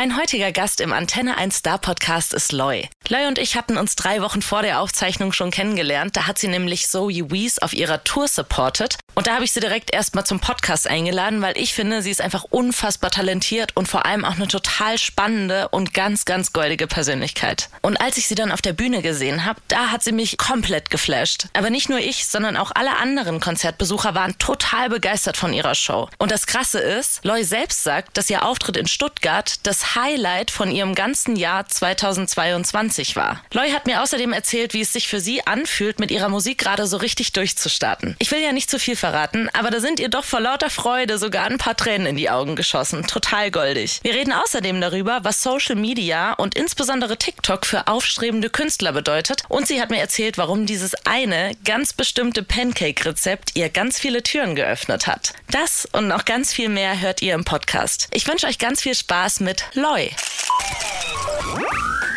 Mein heutiger Gast im Antenne 1 Star Podcast ist Loy. Loy und ich hatten uns drei Wochen vor der Aufzeichnung schon kennengelernt. Da hat sie nämlich Zoe Wees auf ihrer Tour supported. Und da habe ich sie direkt erstmal zum Podcast eingeladen, weil ich finde, sie ist einfach unfassbar talentiert und vor allem auch eine total spannende und ganz, ganz goldige Persönlichkeit. Und als ich sie dann auf der Bühne gesehen habe, da hat sie mich komplett geflasht. Aber nicht nur ich, sondern auch alle anderen Konzertbesucher waren total begeistert von ihrer Show. Und das Krasse ist, Loy selbst sagt, dass ihr Auftritt in Stuttgart das Highlight von ihrem ganzen Jahr 2022 war. Loy hat mir außerdem erzählt, wie es sich für sie anfühlt, mit ihrer Musik gerade so richtig durchzustarten. Ich will ja nicht zu viel verraten, aber da sind ihr doch vor lauter Freude sogar ein paar Tränen in die Augen geschossen. Total goldig. Wir reden außerdem darüber, was Social Media und insbesondere TikTok für aufstrebende Künstler bedeutet. Und sie hat mir erzählt, warum dieses eine ganz bestimmte Pancake-Rezept ihr ganz viele Türen geöffnet hat. Das und noch ganz viel mehr hört ihr im Podcast. Ich wünsche euch ganz viel Spaß mit Loy.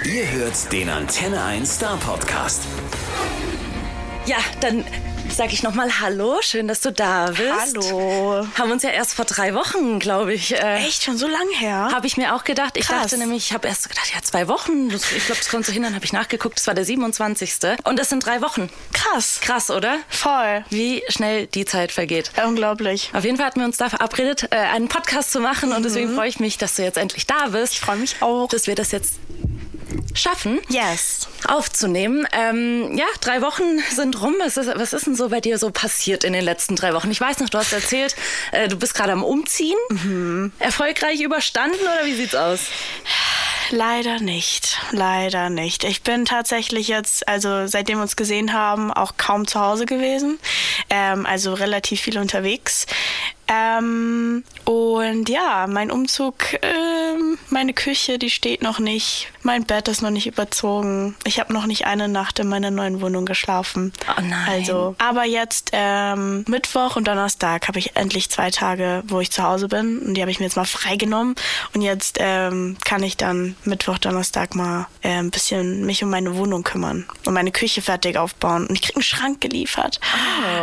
Ihr hört den Antenne 1 Star Podcast. Ja, dann sag ich nochmal Hallo, schön, dass du da bist. Hallo. Haben uns ja erst vor drei Wochen, glaube ich. Äh, Echt schon so lang her? Habe ich mir auch gedacht. Ich Krass. dachte nämlich, ich habe erst gedacht, ja, zwei Wochen. Ich glaube, das kommt so hin. Dann habe ich nachgeguckt, das war der 27. Und das sind drei Wochen. Krass. Krass, oder? Voll. Wie schnell die Zeit vergeht. Unglaublich. Auf jeden Fall hatten wir uns da verabredet, äh, einen Podcast zu machen. Und deswegen freue ich mich, dass du jetzt endlich da bist. Ich freue mich auch. Dass wir das jetzt schaffen. Yes. aufzunehmen. Ähm, ja, drei Wochen sind rum. Was ist, was ist denn so bei dir so passiert in den letzten drei Wochen? Ich weiß noch, du hast erzählt, äh, du bist gerade am Umziehen. Mhm. Erfolgreich überstanden oder wie sieht's aus? Leider nicht. Leider nicht. Ich bin tatsächlich jetzt, also seitdem wir uns gesehen haben, auch kaum zu Hause gewesen. Ähm, also relativ viel unterwegs. Ähm, und ja, mein Umzug, ähm, meine Küche, die steht noch nicht. Mein Bett ist noch nicht überzogen. Ich habe noch nicht eine Nacht in meiner neuen Wohnung geschlafen. Oh nein. Also, aber jetzt ähm, Mittwoch und Donnerstag habe ich endlich zwei Tage, wo ich zu Hause bin. Und die habe ich mir jetzt mal freigenommen. Und jetzt ähm, kann ich dann Mittwoch, Donnerstag mal äh, ein bisschen mich um meine Wohnung kümmern und meine Küche fertig aufbauen. Und ich krieg einen Schrank geliefert.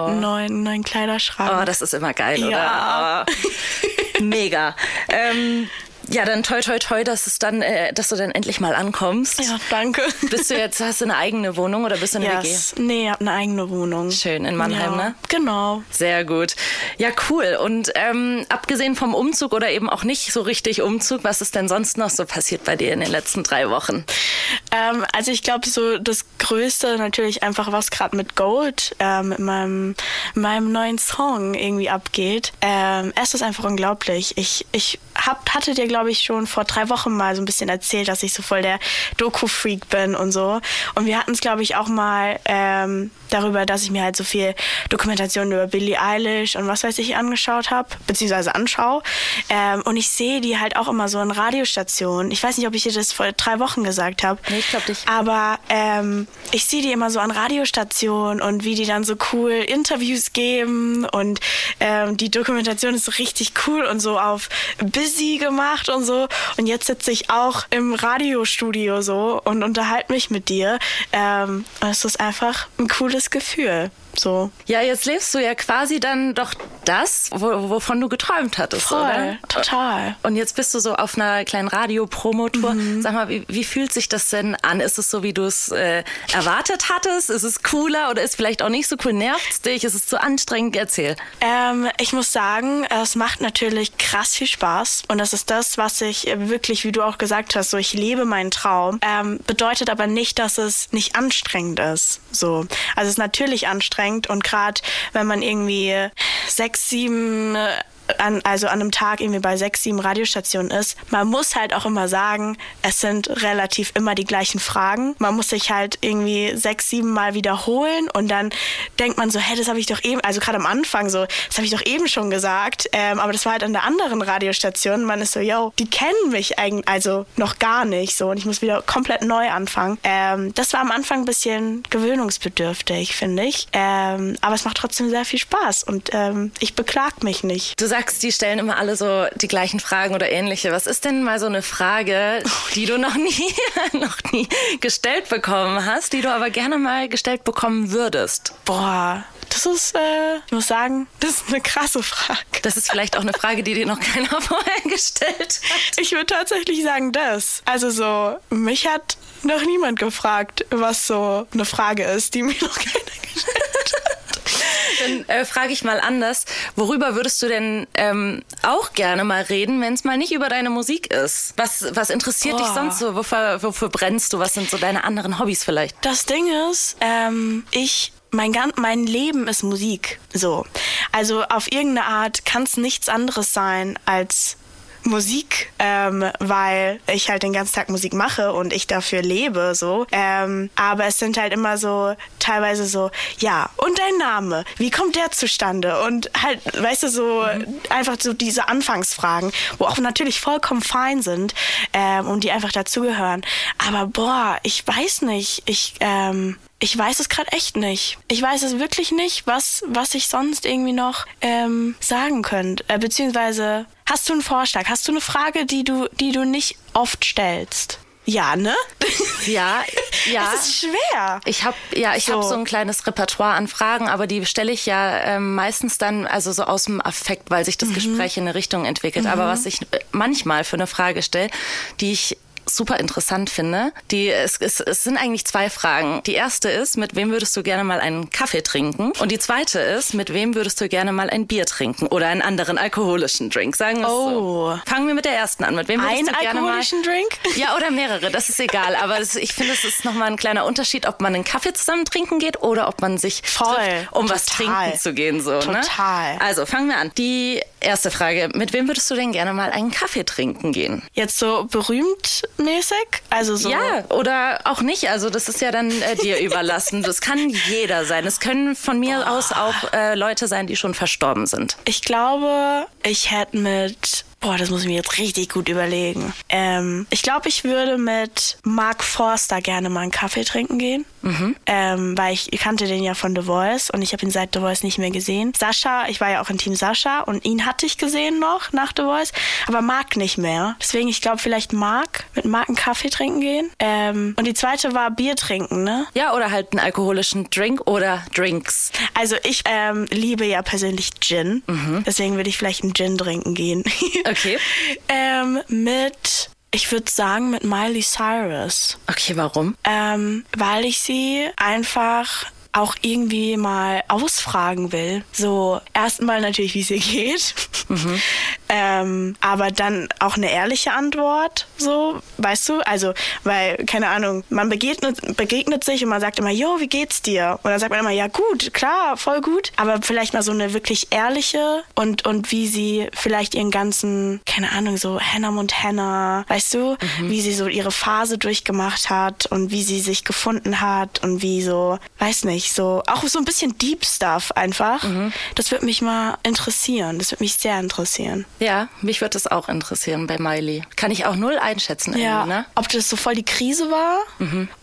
Einen neuen, neuen Kleiderschrank. Oh, das ist immer geil, Ja. oder? Mega. Ähm, ja, dann toi toi toi, dass dann, äh, dass du dann endlich mal ankommst. ja, danke. Bist du jetzt, hast du eine eigene Wohnung oder bist du in der yes. Nee, ich habe eine eigene Wohnung. Schön, in Mannheim, ja, ne? Genau. Sehr gut. Ja, cool. Und ähm, abgesehen vom Umzug oder eben auch nicht so richtig Umzug, was ist denn sonst noch so passiert bei dir in den letzten drei Wochen? Ähm, also ich glaube, so das Größte natürlich einfach, was gerade mit Gold, ähm, mit meinem, meinem neuen Song irgendwie abgeht. Ähm, es ist einfach unglaublich. Ich, ich hab, hatte dir, glaube ich, schon vor drei Wochen mal so ein bisschen erzählt, dass ich so voll der Doku-Freak bin und so. Und wir hatten es, glaube ich, auch mal ähm, darüber, dass ich mir halt so viel Dokumentationen über Billie Eilish und was weiß ich angeschaut habe, beziehungsweise anschaue. Ähm, und ich sehe die halt auch immer so in Radiostationen. Ich weiß nicht, ob ich dir das vor drei Wochen gesagt habe. Nee, ich glaub nicht. Aber ähm, ich sehe die immer so an Radiostationen und wie die dann so cool Interviews geben und ähm, die Dokumentation ist so richtig cool und so auf busy gemacht und so. Und jetzt sitze ich auch im Radiostudio so und unterhalte mich mit dir. Ähm, es ist einfach ein cooles Gefühl. So. Ja, jetzt lebst du ja quasi dann doch das, wo, wovon du geträumt hattest, Voll, oder? total. Und jetzt bist du so auf einer kleinen Radio-Promotour. Sag mal, wie, wie fühlt sich das denn an? Ist es so, wie du es äh, erwartet hattest? Ist es cooler oder ist vielleicht auch nicht so cool? Nervt dich? Ist es zu anstrengend? Erzähl. Ähm, ich muss sagen, es macht natürlich krass viel Spaß. Und das ist das, was ich wirklich, wie du auch gesagt hast, so ich lebe meinen Traum. Ähm, bedeutet aber nicht, dass es nicht anstrengend ist. So. Also es ist natürlich anstrengend und gerade wenn man irgendwie sechs, sieben äh, an, also an einem Tag irgendwie bei sechs, sieben Radiostationen ist, man muss halt auch immer sagen, es sind relativ immer die gleichen Fragen. Man muss sich halt irgendwie sechs, sieben Mal wiederholen und dann denkt man so, hey, das habe ich doch eben, also gerade am Anfang so, das habe ich doch eben schon gesagt, ähm, aber das war halt an der anderen Radiostation. Man ist so, yo, die kennen mich eigentlich, also noch gar nicht so und ich muss wieder komplett neu anfangen. Ähm, das war am Anfang ein bisschen gewöhnungsbedürftig, finde ich. Ähm, aber es macht trotzdem sehr viel Spaß und ähm, ich beklag mich nicht. Du sagst DAX, die stellen immer alle so die gleichen Fragen oder ähnliche. Was ist denn mal so eine Frage, die du noch nie, noch nie gestellt bekommen hast, die du aber gerne mal gestellt bekommen würdest? Boah, das ist, äh, ich muss sagen, das ist eine krasse Frage. Das ist vielleicht auch eine Frage, die dir noch keiner vorher gestellt hat. Ich würde tatsächlich sagen, das. Also so, mich hat noch niemand gefragt, was so eine Frage ist, die mir noch keiner gestellt hat. Dann äh, frage ich mal anders. Worüber würdest du denn ähm, auch gerne mal reden, wenn es mal nicht über deine Musik ist? Was, was interessiert dich Boah. sonst so? Wofür, wofür brennst du? Was sind so deine anderen Hobbys vielleicht? Das Ding ist, ähm, ich mein, gan- mein Leben ist Musik. So. Also auf irgendeine Art kann es nichts anderes sein als Musik, ähm, weil ich halt den ganzen Tag Musik mache und ich dafür lebe, so. Ähm, aber es sind halt immer so, teilweise so, ja, und dein Name, wie kommt der zustande? Und halt, weißt du, so einfach so diese Anfangsfragen, wo auch natürlich vollkommen fein sind ähm, und die einfach dazugehören. Aber boah, ich weiß nicht, ich, ähm, ich weiß es gerade echt nicht. Ich weiß es wirklich nicht, was, was ich sonst irgendwie noch ähm, sagen könnte. Äh, beziehungsweise, hast du einen Vorschlag? Hast du eine Frage, die du, die du nicht oft stellst? Ja, ne? Ja, ja. Es ist schwer. Ich habe ja, ich So. habe so ein kleines Repertoire an Fragen, aber die stelle ich ja ähm, meistens dann also so aus dem Affekt, weil sich das Gespräch in eine Richtung entwickelt. Aber was ich äh, manchmal für eine Frage stelle, die ich super interessant finde. Die, es, es, es sind eigentlich zwei Fragen. Die erste ist, mit wem würdest du gerne mal einen Kaffee trinken? Und die zweite ist, mit wem würdest du gerne mal ein Bier trinken oder einen anderen alkoholischen Drink? Sagen wir es Oh. so. Fangen wir mit der ersten an. Mit wem würdest Einen du gerne mal alkoholischen Drink? ja, oder mehrere, das ist egal. Aber es, ich finde, es ist nochmal ein kleiner Unterschied, ob man einen Kaffee zusammen trinken geht oder ob man sich Voll. trifft, um was Total. trinken zu gehen. So, Total. Ne? Also fangen wir an. Die erste Frage, mit wem würdest du denn gerne mal einen Kaffee trinken gehen? Jetzt so berühmt mäßig? Also so. Ja, oder auch nicht. Also das ist ja dann äh, dir überlassen. Das kann jeder sein. Es können von mir aus auch äh, Leute sein, die schon verstorben sind. Ich glaube, ich hätte mit. Boah, das muss ich mir jetzt richtig gut überlegen. Ähm, ich glaube, ich würde mit Mark Forster gerne mal einen Kaffee trinken gehen. Ähm, weil ich kannte den ja von The Voice und ich habe ihn seit The Voice nicht mehr gesehen. Sascha, ich war ja auch in Team Sascha und ihn hatte ich gesehen noch nach The Voice, aber Mark nicht mehr. Deswegen, ich glaube, vielleicht Mark, mit Mark einen Kaffee trinken gehen. Ähm, und die zweite war Bier trinken, ne? Ja, oder halt einen alkoholischen Drink oder Drinks. Also ich ähm, liebe ja persönlich Gin. Deswegen würde ich vielleicht einen Gin trinken gehen. Okay. ähm, mit, ich würde sagen, mit Miley Cyrus. Okay, warum? Ähm, weil ich sie einfach auch irgendwie mal ausfragen will. So, erstmal natürlich, wie es ihr geht. ähm, aber dann auch eine ehrliche Antwort, so, weißt du? Also, weil, keine Ahnung, man begegnet, begegnet sich und man sagt immer, jo, wie geht's dir? Und dann sagt man immer, ja, gut, klar, voll gut. Aber vielleicht mal so eine wirklich ehrliche und, und wie sie vielleicht ihren ganzen, keine Ahnung, so Hannah Montana, weißt du? Wie sie so ihre Phase durchgemacht hat und wie sie sich gefunden hat und wie so, weiß nicht, so, auch so ein bisschen Deep Stuff einfach. Das würde mich mal interessieren. Das würde mich sehr interessieren. Ja, mich würde das auch interessieren bei Miley. Kann ich auch null einschätzen Ja, irgendwie, ne? ob das so voll die Krise war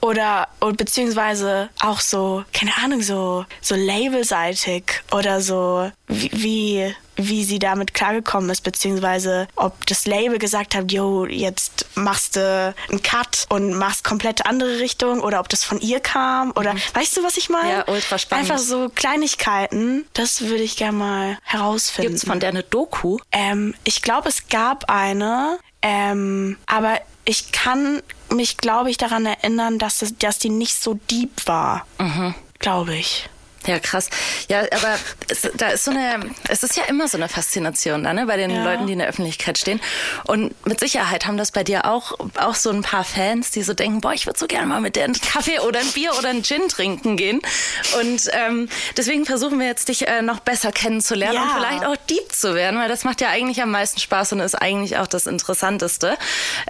oder, oder beziehungsweise auch so, keine Ahnung, so, so labelseitig oder so, wie, wie, wie sie damit klargekommen ist, beziehungsweise ob das Label gesagt hat, yo, jetzt machst du einen Cut und machst komplett andere Richtung oder ob das von ihr kam oder weißt du, was ich meine? Ja, ultra spannend. Einfach so Kleinigkeiten, das würde ich gerne mal herausfinden. Gibt's von der eine Doku? Ähm, ich glaube, es gab eine, ähm, aber ich kann mich, glaube ich, daran erinnern, dass, es, dass die nicht so deep war. Glaube ich. Ja, krass. Ja, aber es, da ist so eine, es ist ja immer so eine Faszination da, ne, bei den Ja. Leuten, die in der Öffentlichkeit stehen. Und mit Sicherheit haben das bei dir auch, auch so ein paar Fans, die so denken, boah, ich würde so gerne mal mit der einen Kaffee oder ein Bier oder ein Gin trinken gehen. Und ähm, deswegen versuchen wir jetzt, dich äh, noch besser kennenzulernen Ja. und vielleicht auch deep zu werden, weil das macht ja eigentlich am meisten Spaß und ist eigentlich auch das Interessanteste.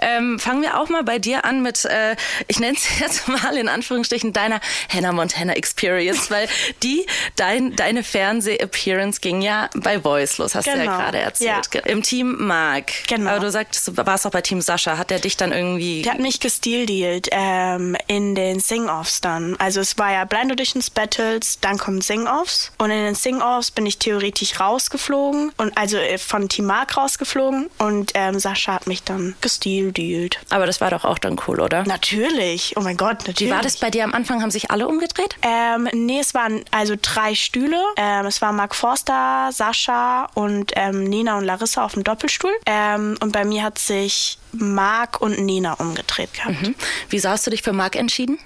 Ähm, fangen wir auch mal bei dir an mit, äh, ich nenne es jetzt mal in Anführungsstrichen, deiner Hannah Montana Experience, weil die die, dein, deine Fernseh-Appearance ging ja bei Voice los, hast genau. du ja genau. gerade erzählt. Ja. Im Team Mark. Genau. Aber du sagst, du warst auch bei Team Sascha. Hat der dich dann irgendwie... Der hat mich gestealdealt ähm, in den Sing-Offs dann. Also es war ja Blind Auditions, Battles, dann kommen Sing-Offs. Und in den Sing-Offs bin ich theoretisch rausgeflogen. Und also äh, von Team Mark rausgeflogen. Und ähm, Sascha hat mich dann gestealdealt. Aber das war doch auch dann cool, oder? Natürlich. Oh mein Gott, natürlich. Wie war das bei dir am Anfang? Haben sich alle umgedreht? Ähm, nee, es waren also drei Stühle. Ähm, es war Mark Forster, Sascha und ähm, Nina und Larissa auf dem Doppelstuhl. Ähm, und bei mir hat sich Mark und Nina umgedreht gehabt. Mhm. Wieso hast du dich für Mark entschieden?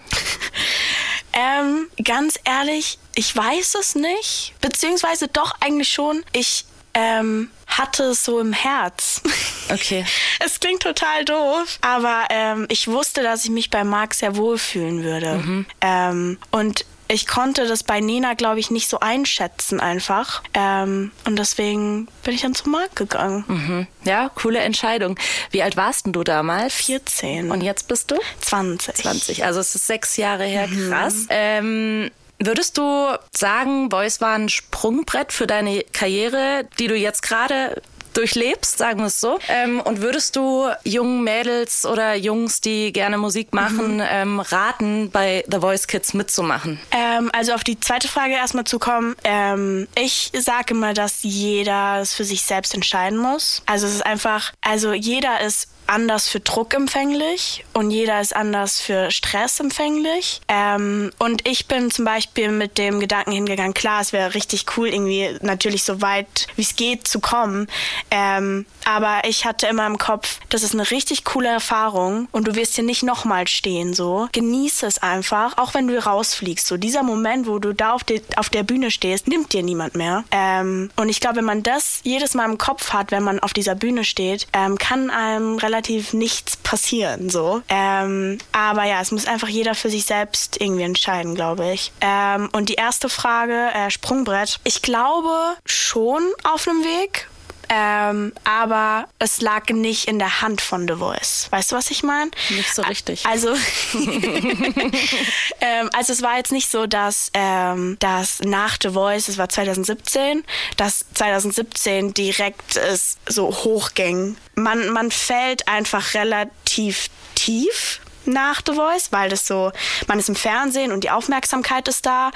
ähm, ganz ehrlich, ich weiß es nicht. Beziehungsweise doch eigentlich schon. Ich ähm, hatte es so im Herz. Okay. es klingt total doof, aber ähm, ich wusste, dass ich mich bei Marc sehr wohlfühlen würde. Mhm. Ähm, und ich konnte das bei Nina, glaube ich, nicht so einschätzen einfach. Ähm, und deswegen bin ich dann zu Marc gegangen. Mhm. Ja, coole Entscheidung. Wie alt warst denn du damals? 14. Und jetzt bist du? 20. 20. Also es ist sechs Jahre her. Mhm. Krass. Ähm, Würdest du sagen, Voice war ein Sprungbrett für deine Karriere, die du jetzt gerade durchlebst, sagen wir es so. Ähm, und würdest du jungen Mädels oder Jungs, die gerne Musik machen, mhm. ähm, raten, bei The Voice Kids mitzumachen? Ähm, also auf die zweite Frage erstmal zu kommen. Ähm, ich sage immer, dass jeder es für sich selbst entscheiden muss. Also es ist einfach, also jeder ist anders für Druck empfänglich und jeder ist anders für Stress empfänglich. Ähm, und ich bin zum Beispiel mit dem Gedanken hingegangen, klar, es wäre richtig cool, irgendwie natürlich so weit wie es geht zu kommen. Ähm, aber ich hatte immer im Kopf, das ist eine richtig coole Erfahrung und du wirst hier nicht nochmal stehen, so. Genieße es einfach, auch wenn du rausfliegst. So dieser Moment, wo du da auf, die, auf der Bühne stehst, nimmt dir niemand mehr. Ähm, und ich glaube, wenn man das jedes Mal im Kopf hat, wenn man auf dieser Bühne steht, ähm, kann einem relativ relativ nichts passieren, so. Ähm, aber ja, es muss einfach jeder für sich selbst irgendwie entscheiden, glaube ich. Ähm, und die erste Frage, äh, Sprungbrett. Ich glaube schon auf einem Weg, ähm, aber es lag nicht in der Hand von The Voice. Weißt du, was ich meine? Nicht so richtig. Also, ähm, also es war jetzt nicht so, dass, ähm, dass nach The Voice, es war 2017, dass 2017 direkt es so hochging. Man, man fällt einfach relativ tief nach The Voice, weil das so, man ist im Fernsehen und die Aufmerksamkeit ist da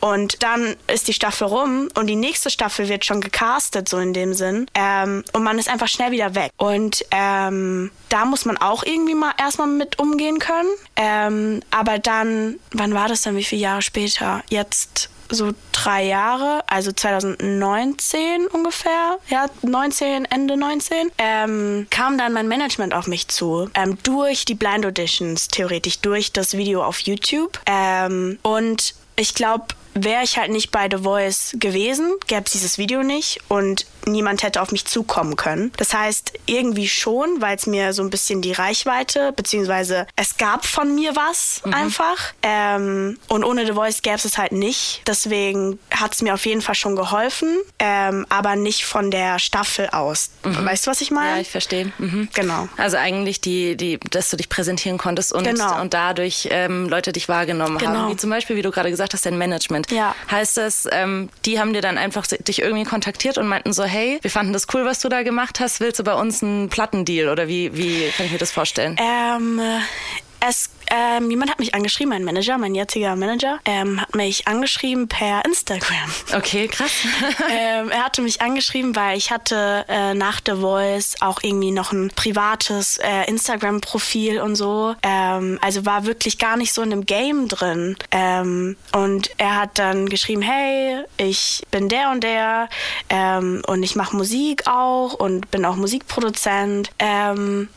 und dann ist die Staffel rum und die nächste Staffel wird schon gecastet, so in dem Sinn. Ähm, und man ist einfach schnell wieder weg. Und ähm, da muss man auch irgendwie mal erstmal mit umgehen können. Ähm, aber dann, wann war das dann, wie viele Jahre später? Jetzt so drei Jahre, also 2019 ungefähr, ja, 19, Ende 19, ähm, kam dann mein Management auf mich zu. Ähm, durch die Blind Auditions, theoretisch, durch das Video auf YouTube. Ähm, und ich glaube, wäre ich halt nicht bei The Voice gewesen, gäbe es dieses Video nicht und niemand hätte auf mich zukommen können. Das heißt, irgendwie schon, weil es mir so ein bisschen die Reichweite, beziehungsweise es gab von mir was mhm. einfach. Ähm, und ohne The Voice gäbe es es halt nicht. Deswegen hat es mir auf jeden Fall schon geholfen, ähm, aber nicht von der Staffel aus. Mhm. Weißt du, was ich meine? Ja, ich verstehe. Mhm. Genau. Also eigentlich die, die, dass du dich präsentieren konntest und, genau. und dadurch ähm, Leute dich wahrgenommen genau. haben. Wie zum Beispiel, wie du gerade gesagt hast, dein Management. Ja. Heißt das, ähm, die haben dir dann einfach dich irgendwie kontaktiert und meinten so, hey, wir fanden das cool, was du da gemacht hast. Willst du bei uns einen Plattendeal oder wie, wie kann ich mir das vorstellen? Ähm, es ähm, jemand hat mich angeschrieben, mein Manager, mein jetziger Manager, ähm, hat mich angeschrieben per Instagram. Okay, krass. ähm, er hatte mich angeschrieben, weil ich hatte äh, nach The Voice auch irgendwie noch ein privates äh, Instagram-Profil und so. Ähm, also war wirklich gar nicht so in einem Game drin. Ähm, und er hat dann geschrieben, hey, ich bin der und der ähm, und ich mache Musik auch und bin auch Musikproduzent.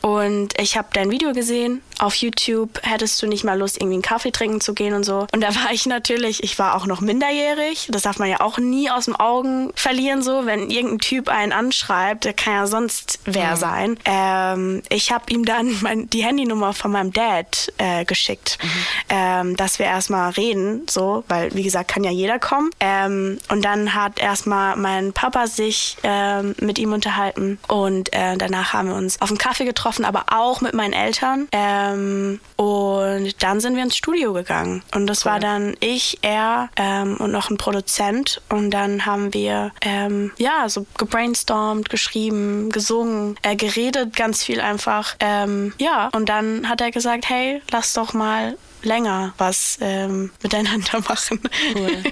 und ich habe dein Video gesehen auf YouTube. Hätte hattest du nicht mal Lust, irgendwie einen Kaffee trinken zu gehen und so. Und da war ich natürlich, ich war auch noch minderjährig. Das darf man ja auch nie aus dem Augen verlieren, so. Wenn irgendein Typ einen anschreibt, der kann ja sonst wer mhm. sein. Ähm, ich habe ihm dann mein, die Handynummer von meinem Dad äh, geschickt, mhm. ähm, dass wir erstmal reden, so, weil, wie gesagt, kann ja jeder kommen. Ähm, und dann hat erstmal mein Papa sich ähm, mit ihm unterhalten und äh, danach haben wir uns auf einen Kaffee getroffen, aber auch mit meinen Eltern. Ähm, und Und dann sind wir ins Studio gegangen. Und das cool. war dann ich, er ähm, und noch ein Produzent. Und dann haben wir ähm, ja so gebrainstormt, geschrieben, gesungen, äh, geredet, ganz viel einfach. Ähm, ja, und dann hat er gesagt, hey, lass doch mal länger was ähm, miteinander machen. Cool.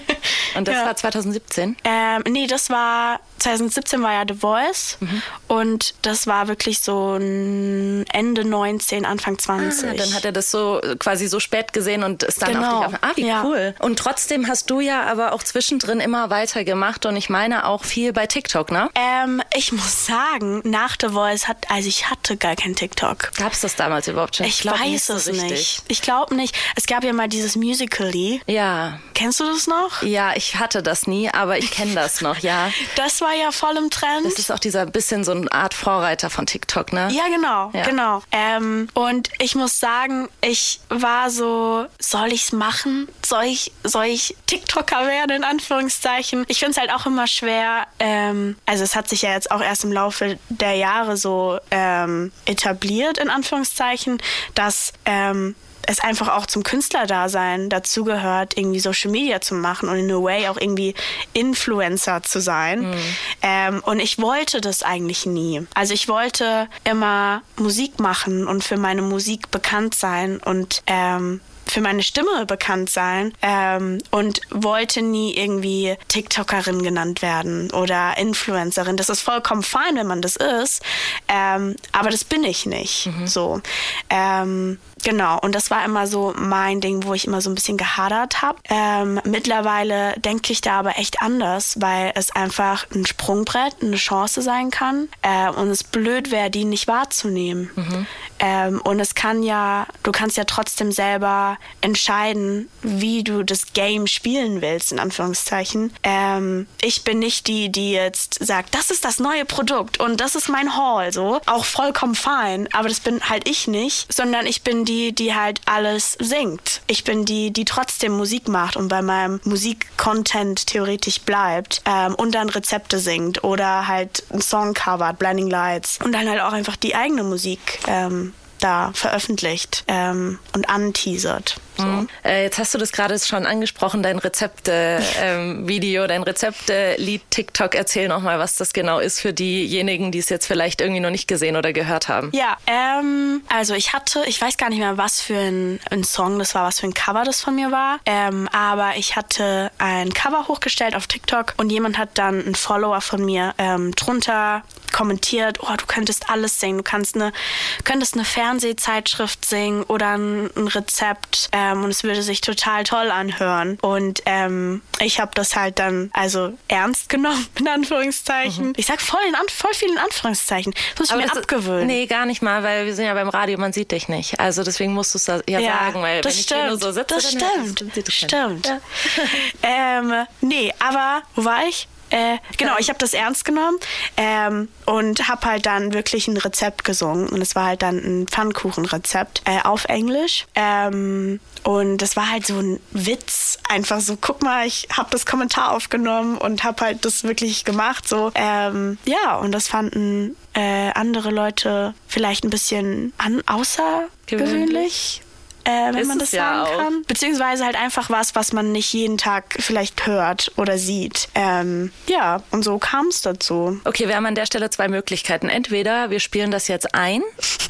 Und das ja. war 2017? Ähm, nee, das war 2017 war ja The Voice mhm. und das war wirklich so Ende 19, Anfang 20. Ah, dann hat er das so quasi so spät gesehen und ist dann genau. auf dich auf. Ah, wie ja. cool. Und trotzdem hast du ja aber auch zwischendrin immer weiter gemacht und ich meine auch viel bei TikTok, ne? Ähm, ich muss sagen, nach The Voice hat, also ich hatte gar kein TikTok. Gab es das damals überhaupt schon? Ich, ich weiß es so nicht. Ich glaube nicht. Es gab ja mal dieses Musical.ly. Ja. Kennst du das noch? Ja, ich hatte das nie, aber ich kenne das noch, ja. Das war ja voll im Trend. Das ist auch dieser bisschen so eine Art Vorreiter von TikTok, ne? Ja, genau, ja. genau. Ähm, und ich muss sagen, ich war so, soll ich's machen? Soll ich, soll ich TikToker werden, in Anführungszeichen? Ich finde es halt auch immer schwer, ähm, also es hat sich ja jetzt auch erst im Laufe der Jahre so ähm, etabliert, in Anführungszeichen, dass ähm, es einfach auch zum Künstlerdasein dazugehört, irgendwie Social Media zu machen und in a way auch irgendwie Influencer zu sein. Mhm. Ähm, und ich wollte das eigentlich nie. Also ich wollte immer Musik machen und für meine Musik bekannt sein und ähm, für meine Stimme bekannt sein ähm, und wollte nie irgendwie TikTokerin genannt werden oder Influencerin. Das ist vollkommen fein, wenn man das ist, ähm, aber das bin ich nicht. Mhm. So. Ähm, Genau, und das war immer so mein Ding, wo ich immer so ein bisschen gehadert habe. Ähm, mittlerweile denke ich da aber echt anders, weil es einfach ein Sprungbrett, eine Chance sein kann äh, und es blöd wäre, die nicht wahrzunehmen. Mhm. Ähm, und es kann ja, du kannst ja trotzdem selber entscheiden, wie du das Game spielen willst, in Anführungszeichen. Ähm, ich bin nicht die, die jetzt sagt, das ist das neue Produkt und das ist mein Haul, so. Auch vollkommen fein, aber das bin halt ich nicht, sondern ich bin die, die, halt alles singt. Ich bin die, die trotzdem Musik macht und bei meinem Musikcontent theoretisch bleibt ähm, und dann Rezepte singt oder halt einen Song covert, Blinding Lights und dann halt auch einfach die eigene Musik ähm, da veröffentlicht ähm, und anteasert. So. Mhm. Äh, jetzt hast du das gerade schon angesprochen, dein Rezepte-Video, ähm, dein Rezepte-Lied TikTok. Erzähl nochmal, was das genau ist für diejenigen, die es jetzt vielleicht irgendwie noch nicht gesehen oder gehört haben. Ja, ähm, also ich hatte, ich weiß gar nicht mehr, was für ein, ein Song das war, was für ein Cover das von mir war, ähm, aber ich hatte ein Cover hochgestellt auf TikTok und jemand hat dann einen Follower von mir ähm, drunter kommentiert, oh, du könntest alles singen, du kannst eine, könntest eine Fernsehzeitschrift singen oder ein, ein Rezept ähm, und es würde sich total toll anhören. Und ähm, ich habe das halt dann also ernst genommen, in Anführungszeichen. Mhm. Ich sag voll, in voll viel in Anführungszeichen. Das muss ich Aber mir abgewöhnen. Nee, gar nicht mal, weil wir sind ja beim Radio, man sieht dich nicht. Also deswegen musst du es ja, ja, sagen, weil das wenn stimmt, ich nur so sitze, das stimmt. Stimmt. Ja. ähm, nee, aber wo war ich? Äh, genau, ich habe das ernst genommen ähm, und habe halt dann wirklich ein Rezept gesungen. Und es war halt dann ein Pfannkuchenrezept äh, auf Englisch. Ähm, und das war halt so ein Witz, einfach so, guck mal, ich habe das Kommentar aufgenommen und habe halt das wirklich gemacht. So, ähm, ja, und das fanden äh, andere Leute vielleicht ein bisschen an außergewöhnlich äh, wenn man das sagen ja kann. Beziehungsweise halt einfach was, was man nicht jeden Tag vielleicht hört oder sieht. Ähm, ja, und so kam es dazu. Okay, wir haben an der Stelle zwei Möglichkeiten. Entweder wir spielen das jetzt ein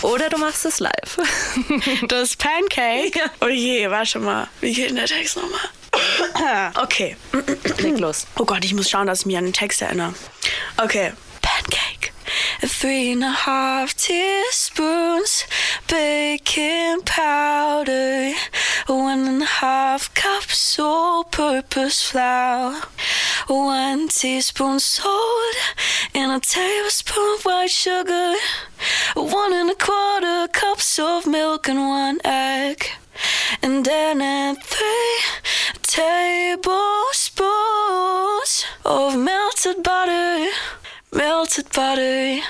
oder du machst es live. das Pancake? Ja. Oh je, war schon mal. Wie geht denn der Text nochmal? okay. Leg los. Oh Gott, ich muss schauen, dass ich mich an den Text erinnere. Okay. Pancake. Three and a half teaspoons baking powder, one and a half cups all-purpose flour, one teaspoon salt, and a tablespoon white sugar, one and a quarter cups of milk and one egg, and then add three tablespoons of melted butter melted butter.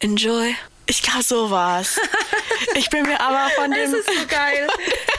Enjoy. Ich glaube, so war's. Ich bin mir aber von dem. Das ist so geil.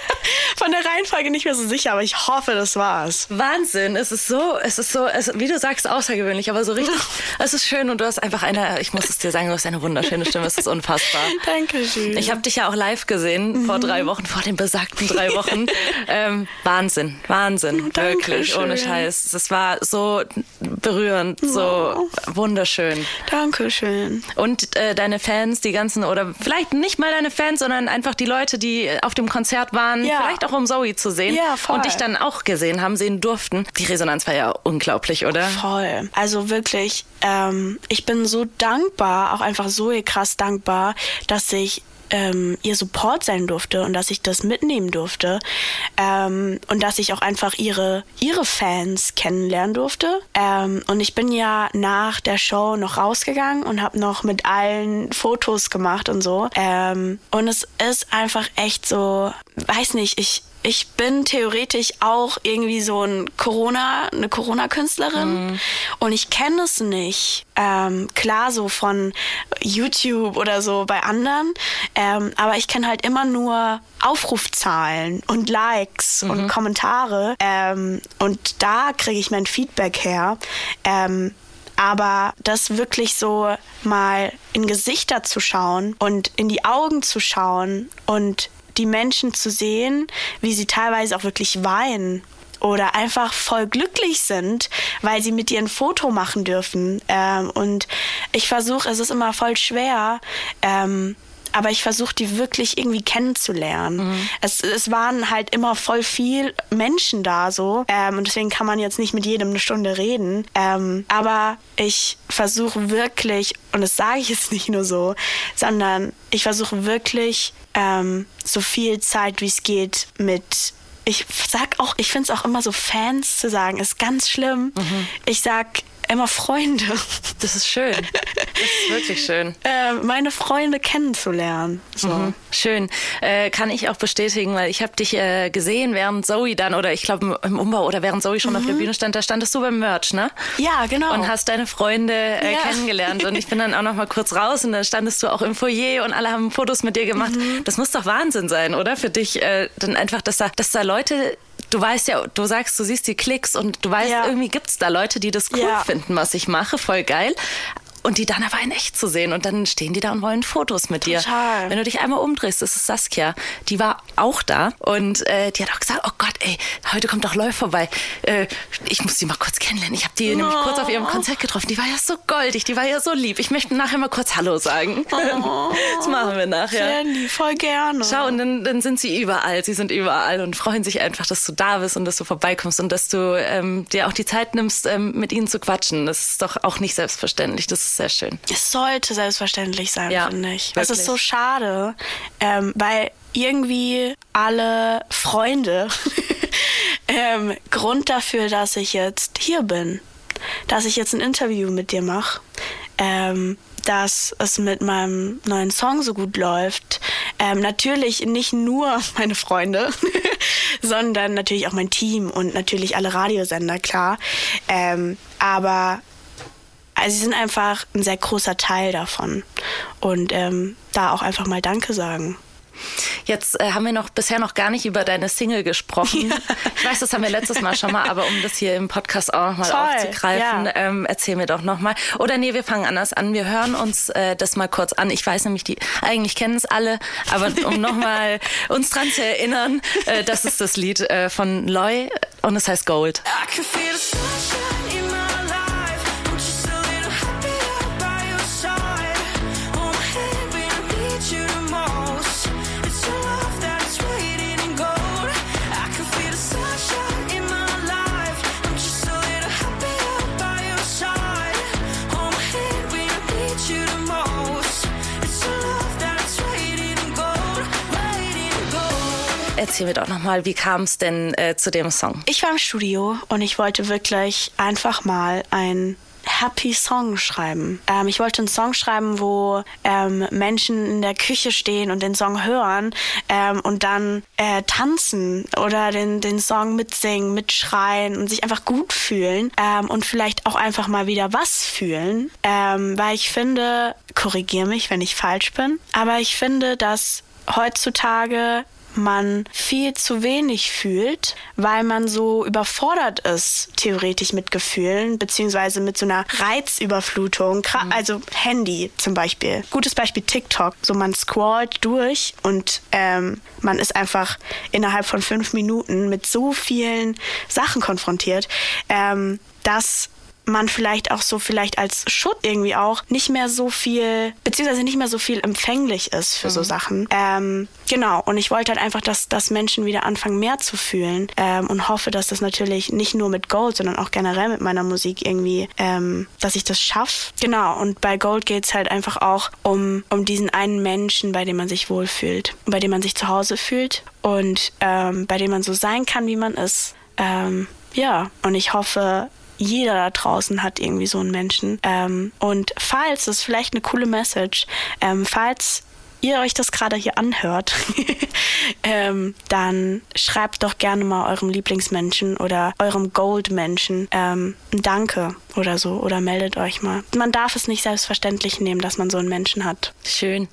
von der Reihenfolge nicht mehr so sicher, aber ich hoffe, das war's. Wahnsinn, es ist so, es ist so, es, wie du sagst, außergewöhnlich, aber so richtig, es ist schön und du hast einfach eine, ich muss es dir sagen, du hast eine wunderschöne Stimme, es ist unfassbar. Dankeschön. Ich habe dich ja auch live gesehen vor drei Wochen, vor den besagten drei Wochen. Ähm, Wahnsinn, Wahnsinn, wirklich, ohne Scheiß. Es war so berührend, so wunderschön. Dankeschön. Und äh, deine Fans, die ganzen, oder vielleicht nicht mal deine Fans, sondern einfach die Leute, die auf dem Konzert waren, Ja. vielleicht auch um Zoe zu sehen Ja, voll. und dich dann auch gesehen haben, sehen durften. Die Resonanz war ja unglaublich, oder? Voll. Also wirklich, ähm, ich bin so dankbar, auch einfach so krass dankbar, dass ich ähm, ihr Support sein durfte und dass ich das mitnehmen durfte ähm, und dass ich auch einfach ihre ihre Fans kennenlernen durfte. Ähm, und ich bin ja nach der Show noch rausgegangen und habe noch mit allen Fotos gemacht und so. Ähm, und es ist einfach echt so weiß nicht ich ich bin theoretisch auch irgendwie so ein Corona, eine Corona-Künstlerin. Und ich kenne es nicht. Ähm, klar, so von YouTube oder so bei anderen, ähm, aber ich kenne halt immer nur Aufrufzahlen und Likes und Kommentare. Ähm, und da kriege ich mein Feedback her. Ähm, aber das wirklich so mal in Gesichter zu schauen und in die Augen zu schauen und die Menschen zu sehen, wie sie teilweise auch wirklich weinen oder einfach voll glücklich sind, weil sie mit ihr ein Foto machen dürfen. Ähm, und ich versuche, es ist immer voll schwer, ähm, aber ich versuche die wirklich irgendwie kennenzulernen. Es, es waren halt immer voll viel Menschen da so ähm, und deswegen kann man jetzt nicht mit jedem eine Stunde reden. Ähm, aber ich versuche wirklich, und das sage ich jetzt nicht nur so, sondern ich versuche wirklich ähm, so viel Zeit wie es geht mit ich sag auch, ich finde es auch immer so Fans zu sagen, ist ganz schlimm. Ich sag immer Freunde. Das ist schön. Das ist wirklich schön. äh, meine Freunde kennenzulernen. So. Mhm. Schön. Äh, kann ich auch bestätigen, weil ich habe dich äh, gesehen, während Zoe dann, oder ich glaube im Umbau, oder während Zoe schon auf der Bühne stand, da standest du beim Merch, ne? Ja, genau. Und hast deine Freunde äh, Ja. kennengelernt. Und ich bin dann auch noch mal kurz raus und dann standest du auch im Foyer und alle haben Fotos mit dir gemacht. Mhm. Das muss doch Wahnsinn sein, oder? Für dich äh, dann einfach, dass da, dass da Leute... Du weißt ja, du sagst, du siehst die Klicks und du weißt, Ja. irgendwie gibt's da Leute, die das cool Ja. finden, was ich mache, voll geil. Und die dann aber in echt zu sehen. Und dann stehen die da und wollen Fotos mit dir. Total. Wenn du dich einmal umdrehst, das ist Saskia. Die war auch da und äh, die hat auch gesagt, oh Gott, ey, heute kommt doch Läuf vorbei. Äh, ich muss die mal kurz kennenlernen. Ich habe die nämlich kurz auf ihrem Konzert getroffen. Die war ja so goldig, die war ja so lieb. Ich möchte nachher mal kurz Hallo sagen. das machen wir nachher. Lieb, voll gerne. Schau, und dann, dann sind sie überall. Sie sind überall und freuen sich einfach, dass du da bist und dass du vorbeikommst und dass du ähm, dir auch die Zeit nimmst, ähm, mit ihnen zu quatschen. Das ist doch auch nicht selbstverständlich. Das ist sehr schön. Es sollte selbstverständlich sein, Ja, finde ich. Es wirklich. ist so schade, ähm, weil irgendwie alle Freunde ähm, Grund dafür, dass ich jetzt hier bin, dass ich jetzt ein Interview mit dir mache, ähm, dass es mit meinem neuen Song so gut läuft. Ähm, natürlich nicht nur meine Freunde, sondern natürlich auch mein Team und natürlich alle Radiosender, klar. Ähm, aber also sie sind einfach ein sehr großer Teil davon. Und ähm, da auch einfach mal Danke sagen. Jetzt äh, haben wir noch bisher noch gar nicht über deine Single gesprochen. Ich weiß, das haben wir letztes Mal schon mal, aber um das hier im Podcast auch nochmal Toll, aufzugreifen, ja. ähm, erzähl mir doch nochmal. Oder nee, wir fangen anders an. Wir hören uns äh, das mal kurz an. Ich weiß nämlich, die eigentlich kennen es alle, aber um nochmal uns dran zu erinnern, äh, das ist das Lied äh, von Loy und es heißt Gold. I can feel the sunshine Erzähl mir doch nochmal, wie kam es denn äh, zu dem Song? Ich war im Studio und ich wollte wirklich einfach mal ein Happy Song schreiben. Ähm, ich wollte einen Song schreiben, wo ähm, Menschen in der Küche stehen und den Song hören ähm, und dann äh, tanzen oder den, den Song mitsingen, mitschreien und sich einfach gut fühlen ähm, und vielleicht auch einfach mal wieder was fühlen. Ähm, weil ich finde, korrigier mich, wenn ich falsch bin, aber ich finde, dass heutzutage man viel zu wenig fühlt, weil man so überfordert ist, theoretisch mit Gefühlen, beziehungsweise mit so einer Reizüberflutung. Gra- Also Handy zum Beispiel. Gutes Beispiel TikTok. So man scrollt durch und ähm, man ist einfach innerhalb von fünf Minuten mit so vielen Sachen konfrontiert, ähm, dass man vielleicht auch so vielleicht als Schutt irgendwie auch nicht mehr so viel, beziehungsweise nicht mehr so viel empfänglich ist für so Sachen. Ähm, genau, und ich wollte halt einfach, dass, dass Menschen wieder anfangen, mehr zu fühlen ähm, und hoffe, dass das natürlich nicht nur mit Gold, sondern auch generell mit meiner Musik irgendwie, ähm, dass ich das schaffe. Genau, und bei Gold geht's halt einfach auch um, um diesen einen Menschen, bei dem man sich wohlfühlt, bei dem man sich zu Hause fühlt und ähm, bei dem man so sein kann, wie man ist. Ähm, ja, und ich hoffe, jeder da draußen hat irgendwie so einen Menschen. Ähm, und falls, das ist vielleicht eine coole Message, ähm, falls ihr euch das gerade hier anhört, ähm, dann schreibt doch gerne mal eurem Lieblingsmenschen oder eurem Goldmenschen ähm, ein Danke oder so oder meldet euch mal. Man darf es nicht selbstverständlich nehmen, dass man so einen Menschen hat. Schön.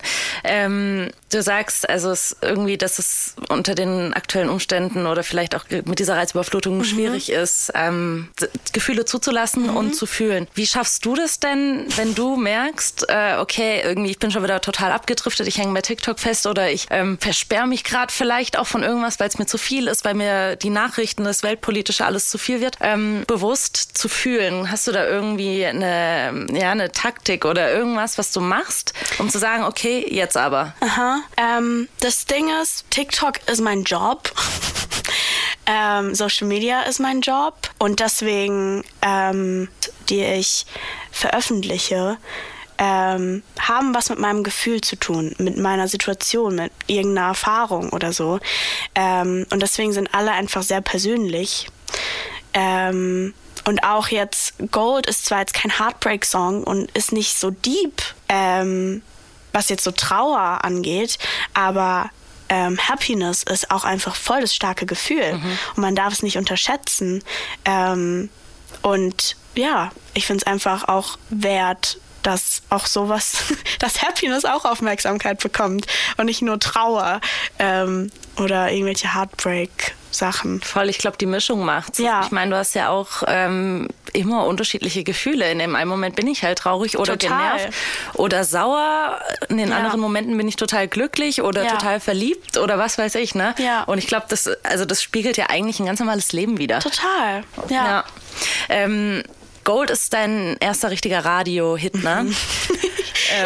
Ähm, du sagst also es irgendwie, dass es unter den aktuellen Umständen oder vielleicht auch mit dieser Reizüberflutung schwierig ist, ähm, Gefühle zuzulassen und zu fühlen. Wie schaffst du das denn, wenn du merkst, äh, okay, irgendwie ich bin schon wieder total abgedriftet, ich hänge bei TikTok fest oder ich ähm, versperre mich gerade vielleicht auch von irgendwas, weil es mir zu viel ist, weil mir die Nachrichten, das Weltpolitische alles zu viel wird, ähm, bewusst zu fühlen. Hast du da irgendwie eine, ja, eine Taktik oder irgendwas, was du machst, um zu sagen, okay, jetzt aber. Aha. Ähm, das Ding ist, TikTok ist mein Job. ähm, Social Media ist mein Job. Und deswegen, ähm, die ich veröffentliche, ähm, haben was mit meinem Gefühl zu tun, mit meiner Situation, mit irgendeiner Erfahrung oder so. Ähm, und deswegen sind alle einfach sehr persönlich. Ähm, und auch jetzt, Gold ist zwar jetzt kein Heartbreak-Song und ist nicht so deep, ähm, was jetzt so Trauer angeht, aber ähm, Happiness ist auch einfach voll das starke Gefühl und man darf es nicht unterschätzen. Ähm, und ja, ich finde es einfach auch wert, dass auch sowas, dass Happiness auch Aufmerksamkeit bekommt und nicht nur Trauer ähm, oder irgendwelche Heartbreak-Sachen. Voll, ich glaube, die Mischung macht's. Ja. Ich meine, du hast ja auch ähm, immer unterschiedliche Gefühle. In dem einen Moment bin ich halt traurig oder Total. genervt oder sauer. In den Ja. anderen Momenten bin ich total glücklich oder Ja. total verliebt oder was weiß ich, ne? Ja. Und ich glaube, das, also das spiegelt ja eigentlich ein ganz normales Leben wieder. Total. Ja. Ja. Ähm, Gold ist dein erster richtiger Radio-Hit, ne?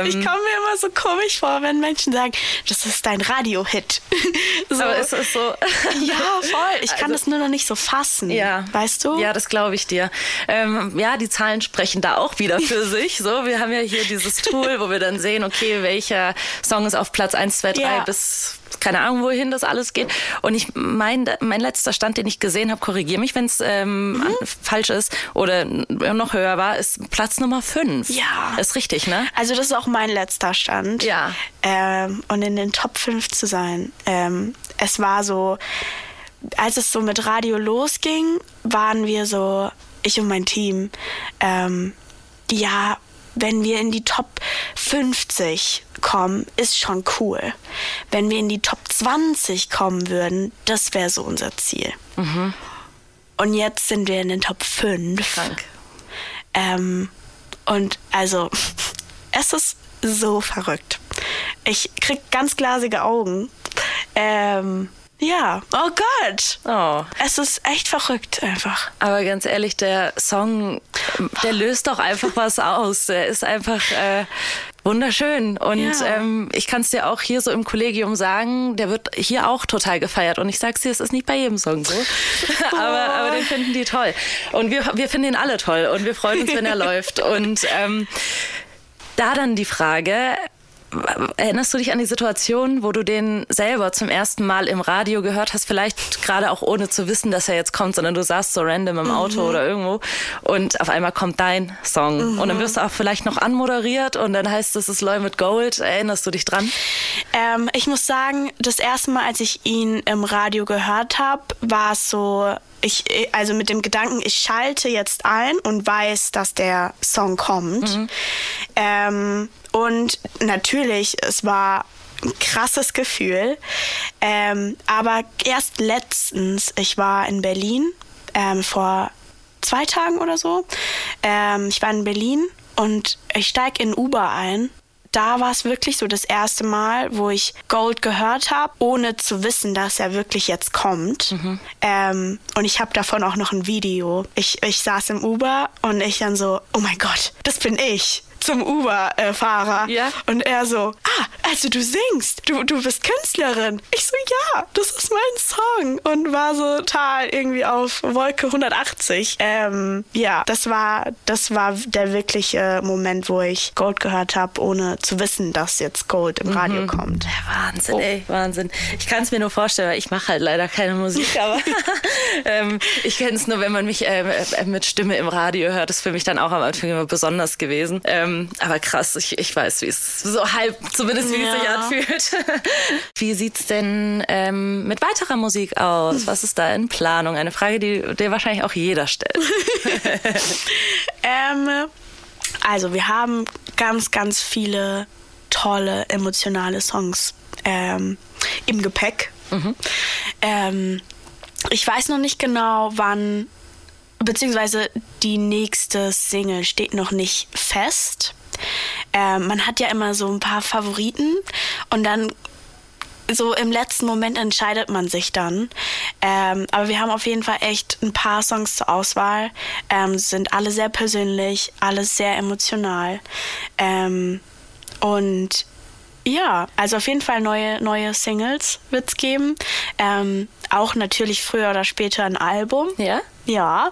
ich komme mir immer so komisch vor, wenn Menschen sagen, das ist dein Radio-Hit. so. Aber es ist so. ja, voll. Ich kann Also- das nur noch nicht so fassen. Ja. Weißt du? Ja, das glaube ich dir. Ähm, ja, die Zahlen sprechen da auch wieder für sich. So, wir haben ja hier dieses Tool, wo wir dann sehen, okay, welcher Song ist auf Platz 1, 2, 3 Ja. bis keine Ahnung, wohin das alles geht. Und ich mein, mein letzter Stand, den ich gesehen habe, korrigiere mich, wenn es ähm, Mhm. falsch ist oder noch höher war, ist Platz Nummer 5. Ja. Ist richtig, ne? Also das ist auch mein letzter Stand. Ja. Ähm, und in den Top 5 zu sein. Ähm, es war so, als es so mit Radio losging, waren wir so, ich und mein Team, ähm, ja, wenn wir in die Top 50 kommen, ist schon cool. Wenn wir in die Top 20 kommen würden, das wäre so unser Ziel. Und jetzt sind wir in den Top 5. Krank. Ähm, und also, es ist so verrückt. Ich krieg ganz glasige Augen. Ähm, ja, oh Gott. Oh. Es ist echt verrückt einfach. Aber ganz ehrlich, der Song, der löst doch einfach was aus. Der ist einfach äh, wunderschön. Und Ja. ähm, ich kann es dir auch hier so im Kollegium sagen, der wird hier auch total gefeiert. Und ich sag's dir, es ist nicht bei jedem Song so. aber, aber den finden die toll. Und wir, wir finden ihn alle toll. Und wir freuen uns, wenn er läuft. Und ähm, da dann die Frage, erinnerst du dich an die Situation, wo du den selber zum ersten Mal im Radio gehört hast, vielleicht gerade auch ohne zu wissen, dass er jetzt kommt, sondern du saßt so random im Auto oder irgendwo und auf einmal kommt dein Song und dann wirst du auch vielleicht noch anmoderiert und dann heißt es, es ist Loy mit Gold. Erinnerst du dich dran? Ähm, ich muss sagen, das erste Mal, als ich ihn im Radio gehört habe, war es so, ich, also mit dem Gedanken, ich schalte jetzt ein und weiß, dass der Song kommt. Ähm, und natürlich, es war ein krasses Gefühl. Ähm, aber erst letztens, ich war in Berlin ähm, vor zwei Tagen oder so. Ähm, ich war in Berlin und ich steige in Uber ein. Da war es wirklich so das erste Mal, wo ich Gold gehört habe, ohne zu wissen, dass er wirklich jetzt kommt. Ähm, und ich habe davon auch noch ein Video. Ich, ich saß im Uber und ich dann so, oh mein Gott, das bin ich zum Uber-Fahrer. Ja. Und er so, ah, also du singst, du, du bist Künstlerin. Ich so, ja, das ist mein Song. Und war so total irgendwie auf Wolke 180. Ähm, ja, das war, das war der wirkliche Moment, wo ich Gold gehört habe, ohne zu wissen, dass jetzt Gold im Radio kommt. Wahnsinn, ey, Wahnsinn. Ich kann es mir nur vorstellen, weil ich mache halt leider keine Musik, aber ähm, ich kenne es nur, wenn man mich ähm, äh, mit Stimme im Radio hört. Das ist für mich dann auch am Anfang immer besonders gewesen. Ähm, aber krass, ich, ich weiß, wie es so halb, zumindest wie es sich anfühlt. wie sieht's denn ähm, mit weiterer Musik aus? Was ist da in Planung? Eine Frage, die dir wahrscheinlich auch jeder stellt. Ähm, also wir haben ganz, ganz viele tolle emotionale Songs ähm, im Gepäck. Ähm, ich weiß noch nicht genau, wann, beziehungsweise die nächste Single steht noch nicht fest. Ähm, man hat ja immer so ein paar Favoriten und dann so im letzten Moment entscheidet man sich dann. Ähm, aber wir haben auf jeden Fall echt ein paar Songs zur Auswahl. Ähm, sind alle sehr persönlich, alle sehr emotional. Ähm, und ja, also auf jeden Fall neue, neue Singles wird's geben. Ähm, auch natürlich früher oder später ein Album. Ja? Ja,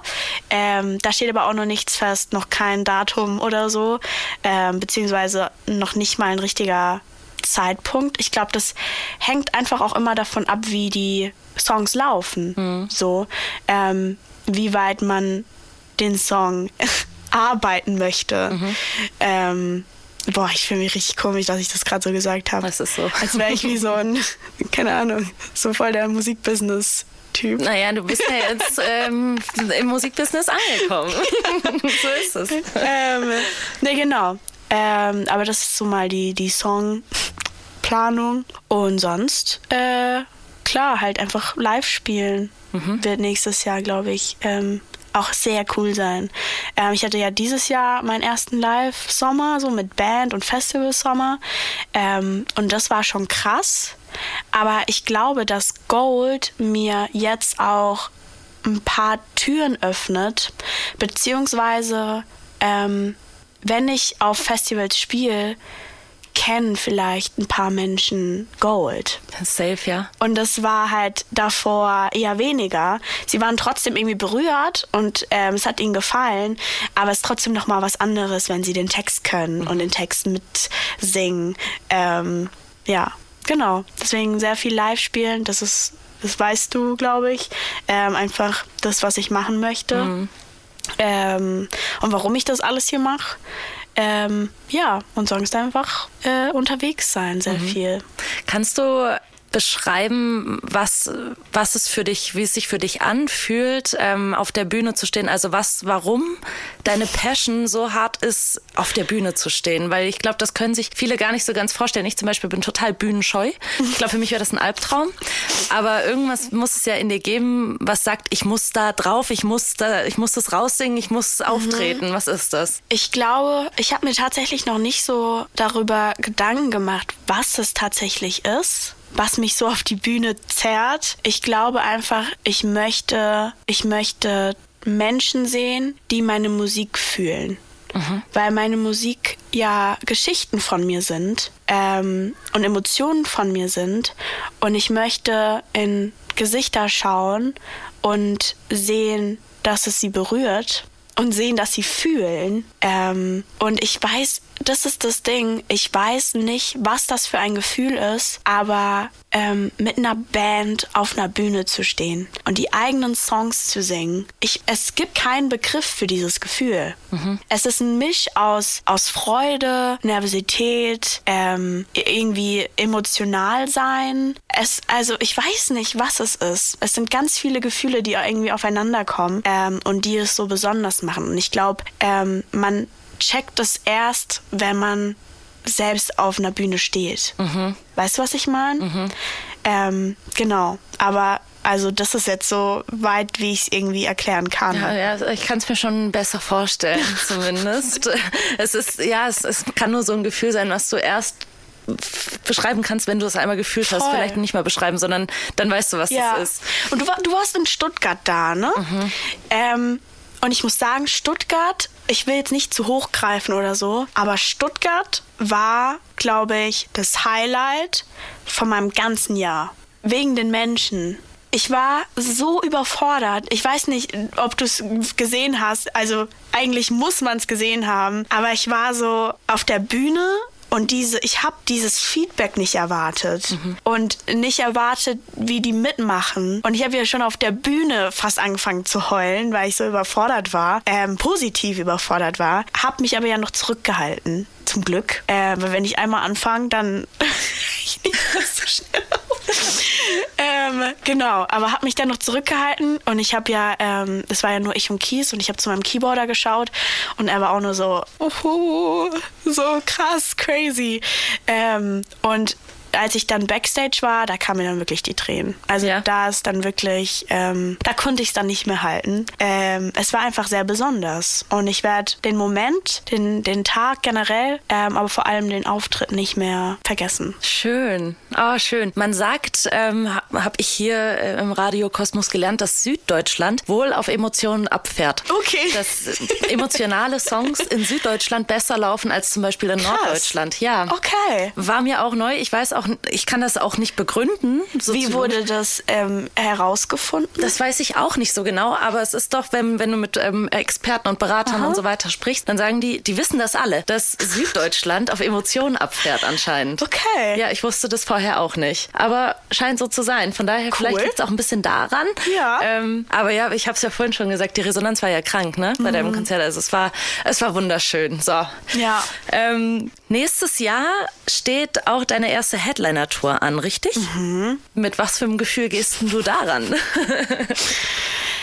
ähm, da steht aber auch noch nichts fest, noch kein Datum oder so, ähm, beziehungsweise noch nicht mal ein richtiger Zeitpunkt. Ich glaube, das hängt einfach auch immer davon ab, wie die Songs laufen. So, ähm, wie weit man den Song arbeiten möchte. Ähm, boah, ich fühle mich richtig komisch, dass ich das gerade so gesagt habe. Das ist so. Als wäre ich wie so ein, keine Ahnung, so voll der Musikbusiness. Typ. Naja, du bist ja jetzt ähm, im Musikbusiness angekommen. so ist es. ähm, ne, genau. Ähm, aber das ist so mal die, die Songplanung. Und sonst, äh, klar, halt einfach live spielen wird nächstes Jahr, glaube ich, ähm, auch sehr cool sein. Ähm, ich hatte ja dieses Jahr meinen ersten Live-Sommer, so mit Band und Festival-Sommer. Ähm, und das war schon krass. Aber ich glaube, dass Gold mir jetzt auch ein paar Türen öffnet, beziehungsweise ähm, wenn ich auf Festivals spiele, kennen vielleicht ein paar Menschen Gold. Safe, ja. Und das war halt davor eher weniger. Sie waren trotzdem irgendwie berührt und ähm, es hat ihnen gefallen, aber es ist trotzdem noch mal was anderes, wenn sie den Text können und den Text mitsingen. Ähm, ja, genau. Deswegen sehr viel live spielen, das ist, das weißt du, glaube ich. Ähm, einfach das, was ich machen möchte. Ähm, und warum ich das alles hier mache. Ähm, ja, und sonst einfach äh, unterwegs sein, sehr viel. Kannst du beschreiben, was, was es für dich, wie es sich für dich anfühlt, ähm, auf der Bühne zu stehen? Also was, warum deine Passion so hart ist, auf der Bühne zu stehen? Weil ich glaube, das können sich viele gar nicht so ganz vorstellen. Ich zum Beispiel bin total bühnenscheu. Ich glaube, für mich wäre das ein Albtraum. Aber irgendwas muss es ja in dir geben, was sagt, ich muss da drauf, ich muss da, ich muss das raussingen, ich muss auftreten. Was ist das? Ich glaube, ich habe mir tatsächlich noch nicht so darüber Gedanken gemacht, was es tatsächlich ist, was mich so auf die Bühne zerrt. Ich glaube einfach, ich möchte, ich möchte Menschen sehen, die meine Musik fühlen. Weil meine Musik ja Geschichten von mir sind ähm, und Emotionen von mir sind. Und ich möchte in Gesichter schauen und sehen, dass es sie berührt und sehen, dass sie fühlen. Ähm, und ich weiß, das ist das Ding. Ich weiß nicht, was das für ein Gefühl ist, aber ähm, mit einer Band auf einer Bühne zu stehen und die eigenen Songs zu singen. Ich, es gibt keinen Begriff für dieses Gefühl. Es ist ein Misch aus, aus Freude, Nervosität, ähm, irgendwie emotional sein. Es, also ich weiß nicht, was es ist. Es sind ganz viele Gefühle, die irgendwie aufeinander kommen ähm, und die es so besonders machen. Und ich glaube, ähm, man checkt es erst, wenn man selbst auf einer Bühne steht. Weißt du, was ich meine? Ähm, genau. Aber also das ist jetzt so weit, wie ich es irgendwie erklären kann. Ja, ja, ich kann es mir schon besser vorstellen, zumindest. es ist, ja, es, es kann nur so ein Gefühl sein, was du erst beschreiben kannst, wenn du es einmal gefühlt hast. Voll. Vielleicht nicht mal beschreiben, sondern dann weißt du, was Ja. es ist. Und du, war, du warst in Stuttgart da, ne? Ähm, und ich muss sagen, Stuttgart, ich will jetzt nicht zu hoch greifen oder so, aber Stuttgart war, glaube ich, das Highlight von meinem ganzen Jahr. Wegen den Menschen. Ich war so überfordert. Ich weiß nicht, ob du es gesehen hast. Also eigentlich muss man es gesehen haben. Aber ich war so auf der Bühne und diese, ich habe dieses Feedback nicht erwartet und nicht erwartet, wie die mitmachen. Und ich habe ja schon auf der Bühne fast angefangen zu heulen, weil ich so überfordert war, ähm, positiv überfordert war. Habe mich aber ja noch zurückgehalten, zum Glück. Äh, weil wenn ich einmal anfange, dann ich nicht so schnell ähm, genau, aber habe mich dann noch zurückgehalten und ich habe ja, ähm, es war ja nur ich und Kies und ich habe zu meinem Keyboarder geschaut und er war auch nur so, oh, so krass, crazy. Ähm, und als ich dann Backstage war, da kamen mir dann wirklich die Tränen. Also Ja. da ist dann wirklich, ähm, da konnte ich es dann nicht mehr halten. Ähm, es war einfach sehr besonders. Und ich werde den Moment, den, den Tag generell, ähm, aber vor allem den Auftritt nicht mehr vergessen. Schön. Oh, schön. Man sagt, ähm, habe hab ich hier äh, im Radio Kosmos gelernt, dass Süddeutschland wohl auf Emotionen abfährt. Okay. Dass emotionale Songs in Süddeutschland besser laufen als zum Beispiel in Krass. Norddeutschland. Ja. Okay. War mir auch neu. Ich weiß auch, ich kann das auch nicht begründen. Wie wurde das ähm, herausgefunden? Das weiß ich auch nicht so genau, aber es ist doch, wenn, wenn du mit ähm, Experten und Beratern und so weiter sprichst, dann sagen die, die wissen das alle, dass Süddeutschland auf Emotionen abfährt anscheinend. Okay. Ja, ich wusste das vorher auch nicht. Aber scheint so zu sein. Von daher, vielleicht liegt es auch ein bisschen daran. Ja. Ähm, aber ja, ich habe es ja vorhin schon gesagt, die Resonanz war ja krank, ne? Bei deinem Konzert. Also es war, es war wunderschön. So. Ja. Ähm, nächstes Jahr steht auch deine erste Headliner-Tour an, richtig? Mit was für einem Gefühl gehst du daran?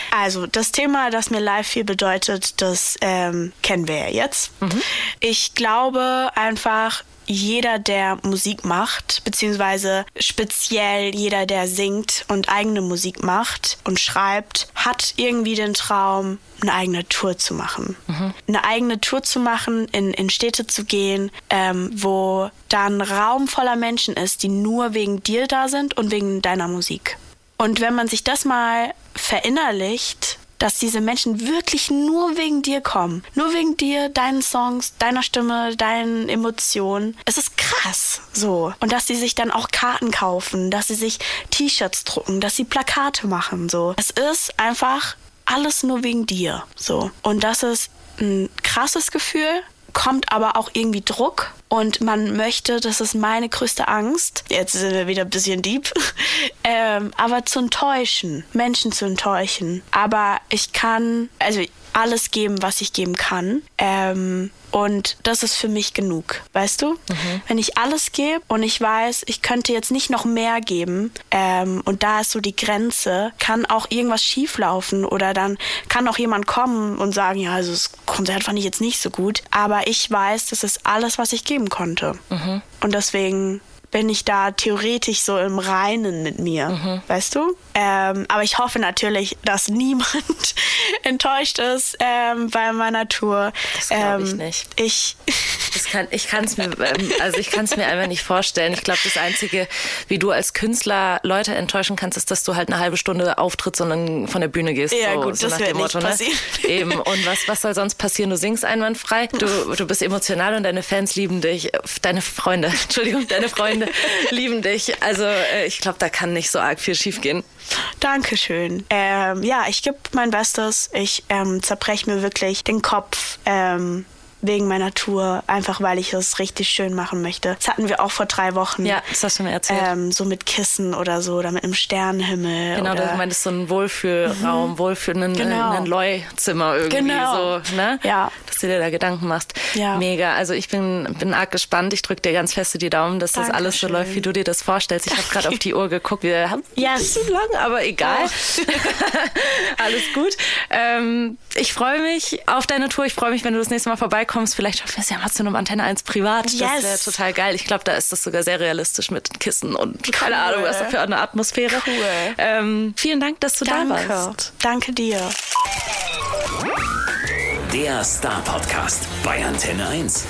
Also, das Thema, das mir live viel bedeutet, das ähm, kennen wir ja jetzt. Ich glaube einfach, jeder, der Musik macht, beziehungsweise speziell jeder, der singt und eigene Musik macht und schreibt, hat irgendwie den Traum, eine eigene Tour zu machen. Eine eigene Tour zu machen, in, in Städte zu gehen, ähm, wo da ein Raum voller Menschen ist, die nur wegen dir da sind und wegen deiner Musik. Und wenn man sich das mal verinnerlicht, dass diese Menschen wirklich nur wegen dir kommen, nur wegen dir, deinen Songs, deiner Stimme, deinen Emotionen, es ist krass so. Und dass sie sich dann auch Karten kaufen, dass sie sich T-Shirts drucken, dass sie Plakate machen, so. Es ist einfach alles nur wegen dir, so. Und das ist ein krasses Gefühl, kommt aber auch irgendwie Druck und man möchte, das ist meine größte Angst, jetzt sind wir wieder ein bisschen deep, ähm, aber zu enttäuschen, Menschen zu enttäuschen. Aber ich kann, also alles geben, was ich geben kann. Ähm, und das ist für mich genug, weißt du? Wenn ich alles gebe und ich weiß, ich könnte jetzt nicht noch mehr geben ähm, und da ist so die Grenze, kann auch irgendwas schieflaufen oder dann kann auch jemand kommen und sagen, ja, also das Konzert fand ich jetzt nicht so gut. Aber ich weiß, das ist alles, was ich geben konnte. Und deswegen bin ich da theoretisch so im Reinen mit mir, weißt du? Ähm, aber ich hoffe natürlich, dass niemand enttäuscht ist ähm, bei meiner Tour. Das glaub ich ähm, nicht. Ich, kann, ich kann es mir, ähm, also ich kann es mir einfach nicht vorstellen. Ich glaube, das Einzige, wie du als Künstler Leute enttäuschen kannst, ist, dass du halt eine halbe Stunde auftrittst und dann von der Bühne gehst. Ja, so, gut, so das dem nicht Motto. Ne? Eben. Und was, was soll sonst passieren? Du singst einwandfrei, du, du bist emotional und deine Fans lieben dich. Äh, Deine Freunde, Entschuldigung, deine Freunde lieben dich. Also äh, ich glaube, da kann nicht so arg viel schiefgehen. Dankeschön. Ähm, ja, ich gebe mein Bestes. Ich ähm, zerbreche mir wirklich den Kopf. Ähm, wegen meiner Tour, einfach weil ich es richtig schön machen möchte. Das hatten wir auch vor drei Wochen. Ja, das hast du mir erzählt. Ähm, so mit Kissen oder so, oder mit einem Sternenhimmel. Genau, oder du meintest so ein Wohlfühlraum, Wohlfühl, ein, Genau. ein Leu-Zimmer irgendwie Genau. so, ne? Ja. Dass du dir da Gedanken machst. Ja. Mega. Also ich bin, bin arg gespannt. Ich drücke dir ganz feste die Daumen, dass das alles so Dankeschön. läuft, wie du dir das vorstellst. Ich habe gerade auf die Uhr geguckt. Wir haben Yes. ein bisschen lang, aber egal. Oh. alles gut. Ähm, ich freue mich auf deine Tour. Ich freue mich, wenn du das nächste Mal vorbeikommst vorbeikommst. Vielleicht schaffen wir es ja mal zu einem Antenne 1 privat. Das Yes. wäre total geil. Ich glaube, da ist das sogar sehr realistisch mit Kissen und keine Cool. Ahnung, was da für eine Atmosphäre. Cool. Ähm, vielen Dank, dass du da Danke. warst. Danke dir. Der Star Podcast bei Antenne 1.